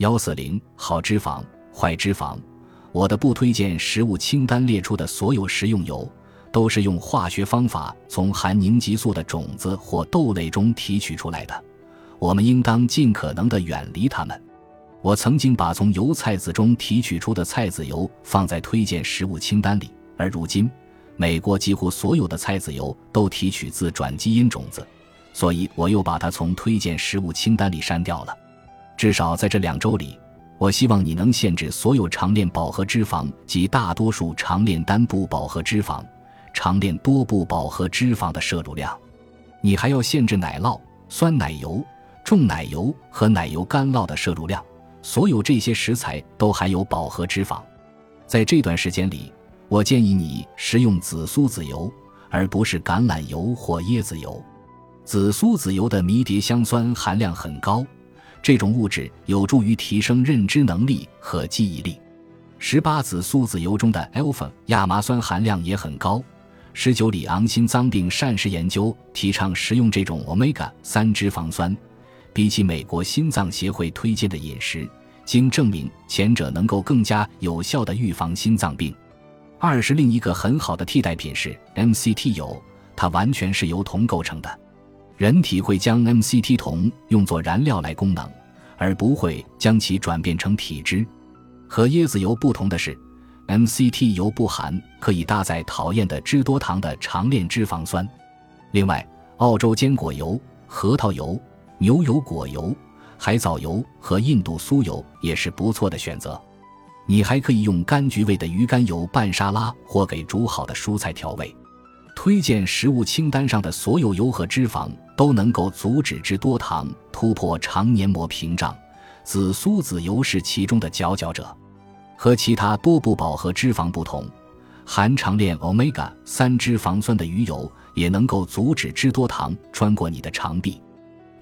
幺四零好脂肪、坏脂肪。我的不推荐食物清单列出的所有食用油，都是用化学方法从含凝激素的种子或豆类中提取出来的。我们应当尽可能的远离它们。我曾经把从油菜籽中提取出的菜籽油放在推荐食物清单里，而如今，美国几乎所有的菜籽油都提取自转基因种子，所以我又把它从推荐食物清单里删掉了。至少在这两周里。我希望你能限制所有长链饱和脂肪及大多数长链单不饱和脂肪、长链多不饱和脂肪的摄入量。你还要限制奶酪、酸奶油、重奶油和奶油干酪的摄入量。所有这些食材都含有饱和脂肪。在这段时间里，我建议你食用紫苏籽油，而不是橄榄油或椰子油。紫苏籽油的迷迭香酸含量很高。这种物质有助于提升认知能力和记忆力。十八子苏籽油中的 alpha 亚麻酸含量也很高。十九里昂心脏病膳食研究提倡食用这种 omega 三脂肪酸，比起美国心脏协会推荐的饮食，经证明前者能够更加有效地预防心脏病。二是另一个很好的替代品是 MCT 油，它完全是由铜构成的。人体会将 MCT 铜用作燃料来功能，而不会将其转变成体脂。和椰子油不同的是，MCT 油不含可以搭载讨厌的脂多糖的长链脂肪酸。另外，澳洲坚果油、核桃油、牛油果油、海藻油和印度酥油也是不错的选择。你还可以用柑橘味的鱼肝油拌沙拉或给煮好的蔬菜调味。推荐食物清单上的所有油和脂肪都能够阻止脂多糖突破肠黏膜屏障，紫苏籽油是其中的佼佼者。和其他多不饱和脂肪不同，含长链 omega 三脂肪酸的鱼油也能够阻止脂多糖穿过你的肠壁。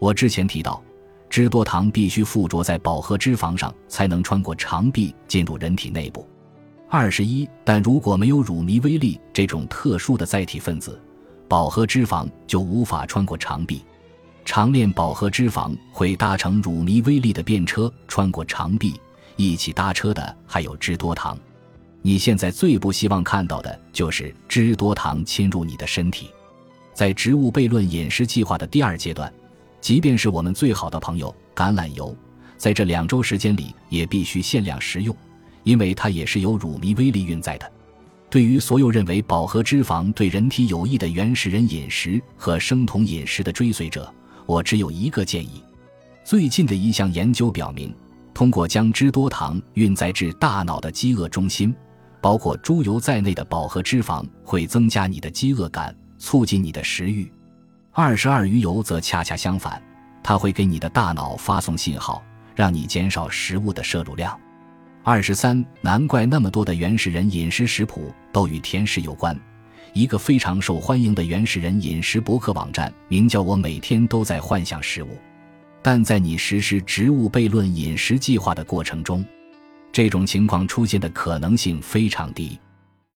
我之前提到，脂多糖必须附着在饱和脂肪上才能穿过肠壁进入人体内部。二十一，但如果没有乳糜微粒这种特殊的载体分子，饱和脂肪就无法穿过肠壁。长链饱和脂肪会搭乘乳糜微粒的便车穿过肠壁，一起搭车的还有脂多糖。你现在最不希望看到的就是脂多糖侵入你的身体。在植物悖论饮食计划的第二阶段，即便是我们最好的朋友橄榄油，在这两周时间里也必须限量食用。因为它也是有乳糜微粒运载的。对于所有认为饱和脂肪对人体有益的原始人饮食和生酮饮食的追随者，我只有一个建议：最近的一项研究表明，通过将脂多糖运载至大脑的饥饿中心，包括猪油在内的饱和脂肪会增加你的饥饿感，促进你的食欲。二十二鱼油则恰恰相反，它会给你的大脑发送信号，让你减少食物的摄入量。二十三，难怪那么多的原始人饮食食谱都与甜食有关。一个非常受欢迎的原始人饮食博客网站，名叫“我每天都在幻想食物”。但在你实施植物悖论饮食计划的过程中，这种情况出现的可能性非常低。